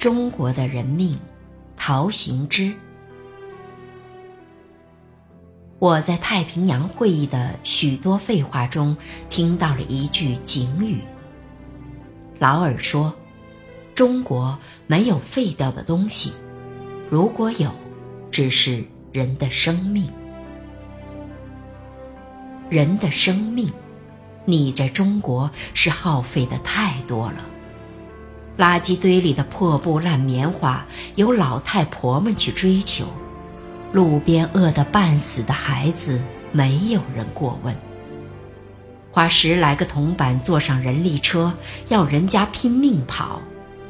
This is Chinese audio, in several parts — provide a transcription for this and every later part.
中国的人命，陶行知。我在太平洋会议的许多废话中听到了一句警语。劳尔说：“中国没有废掉的东西，如果有，只是人的生命。人的生命，你在中国是耗费的太多了。”垃圾堆里的破布烂棉花，由老太婆们去追求；路边饿得半死的孩子，没有人过问。花十来个铜板坐上人力车，要人家拼命跑，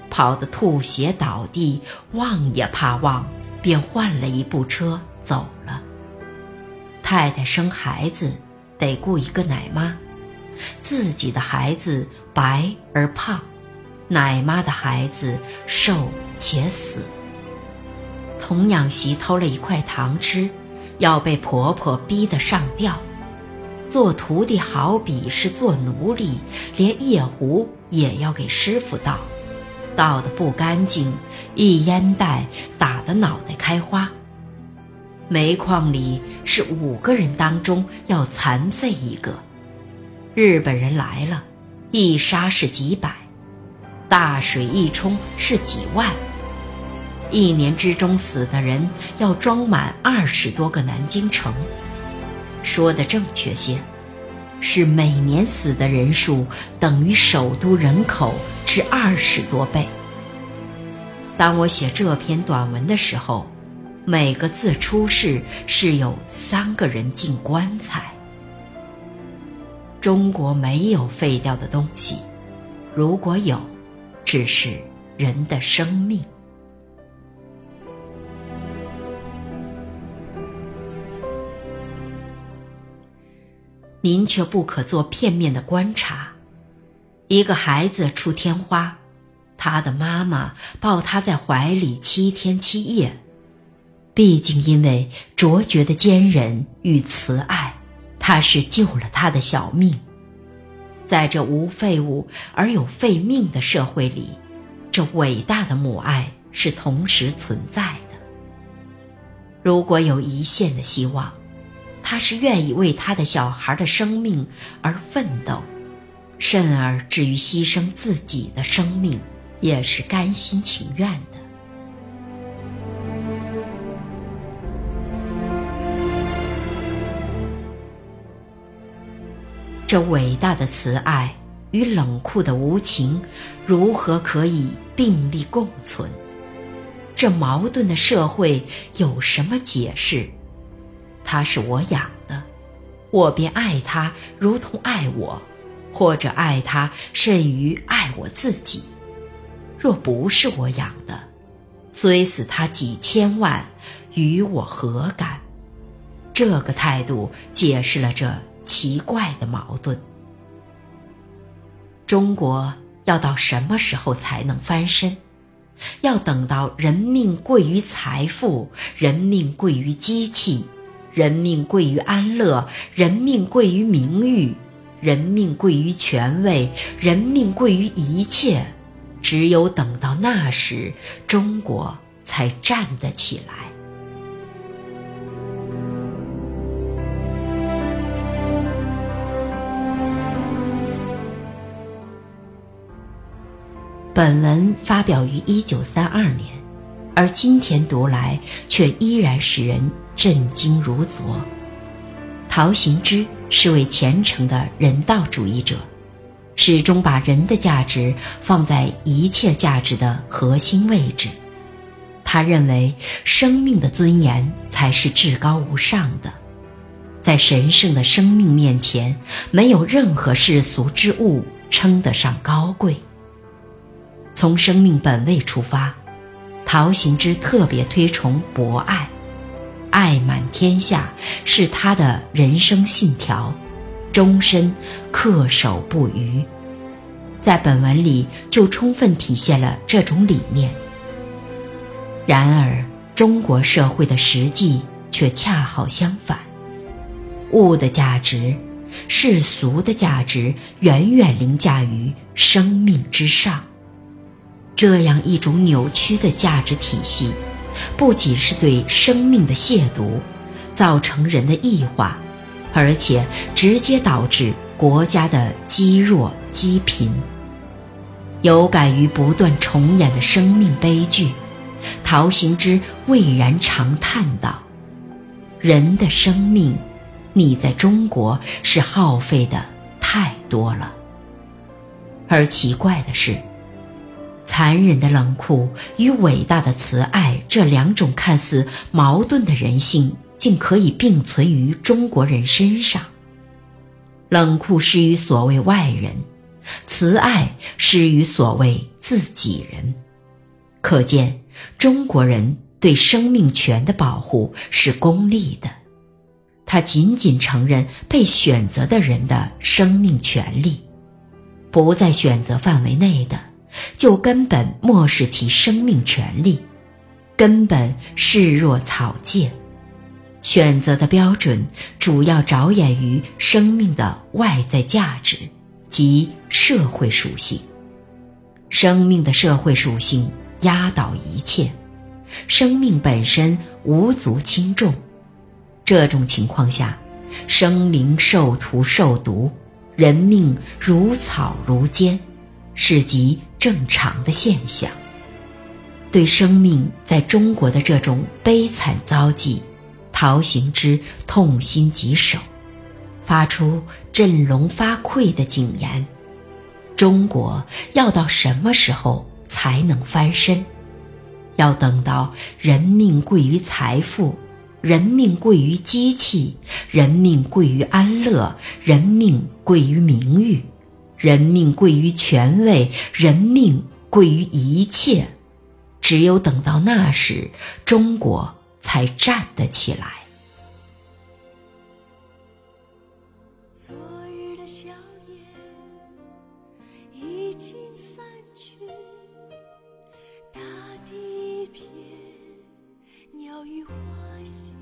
跑得吐血倒地，望也怕望，便换了一部车走了。太太生孩子，得雇一个奶妈，自己的孩子白而胖。奶妈的孩子瘦且死。童养媳偷了一块糖吃，要被婆婆逼得上吊。做徒弟好比是做奴隶，连夜壶也要给师傅倒，倒的不干净，一烟袋打得脑袋开花。煤矿里是五个人当中要残废一个。日本人来了，一杀是几百。大水一冲是几万，一年之中死的人要装满二十多个南京城。说的正确些，是每年死的人数等于首都人口之二十多倍。当我写这篇短文的时候，每个字出世是有三个人进棺材。中国没有废掉的东西，如果有。只是人的生命。您却不可做片面的观察。一个孩子出天花，他的妈妈抱他在怀里七天七夜，毕竟因为卓绝的坚忍与慈爱，他是救了他的小命。在这无废物而有废命的社会里，这伟大的母爱是同时存在的。如果有一线的希望，他是愿意为他的小孩的生命而奋斗，甚而至于牺牲自己的生命，也是甘心情愿的。这伟大的慈爱与冷酷的无情，如何可以并立共存？这矛盾的社会有什么解释？他是我养的，我便爱他如同爱我，或者爱他甚于爱我自己。若不是我养的，虽死他几千万，与我何干？这个态度解释了这。奇怪的矛盾。中国要到什么时候才能翻身？要等到人命贵于财富，人命贵于机器，人命贵于安乐，人命贵于名誉，人命贵于权位，人命贵于一切。只有等到那时，中国才站得起来。本文发表于一九三二年，而今天读来却依然使人震惊如昨。陶行知是位虔诚的人道主义者，始终把人的价值放在一切价值的核心位置。他认为生命的尊严才是至高无上的，在神圣的生命面前，没有任何世俗之物称得上高贵。从生命本位出发，陶行知特别推崇博爱，爱满天下是他的人生信条，终身恪守不渝。在本文里就充分体现了这种理念。然而，中国社会的实际却恰好相反，物的价值、世俗的价值远远凌驾于生命之上。这样一种扭曲的价值体系，不仅是对生命的亵渎，造成人的异化，而且直接导致国家的积弱积贫。有感于不断重演的生命悲剧，陶行知蔚然长叹道：“人的生命，你在中国是耗费的太多了。”而奇怪的是，残忍的冷酷与伟大的慈爱这两种看似矛盾的人性，竟可以并存于中国人身上。冷酷施于所谓外人，慈爱施于所谓自己人。可见，中国人对生命权的保护是功利的，他仅仅承认被选择的人的生命权利。不在选择范围内的，就根本漠视其生命权利，根本视若草芥。选择的标准主要着眼于生命的外在价值及社会属性。生命的社会属性压倒一切，生命本身无足轻重。这种情况下，生灵受荼受毒。人命如草如尖，是极正常的现象。对生命在中国的这种悲惨遭际，陶行知痛心疾首，发出振聋发聩的警言：中国要到什么时候才能翻身？要等到人命贵于财富？人命贵于机器，人命贵于安乐，人命贵于名誉，人命贵于权位，人命贵于一切。只有等到那时，中国才站得起来。昨日的笑颜已经散去，大地一片鸟语花香。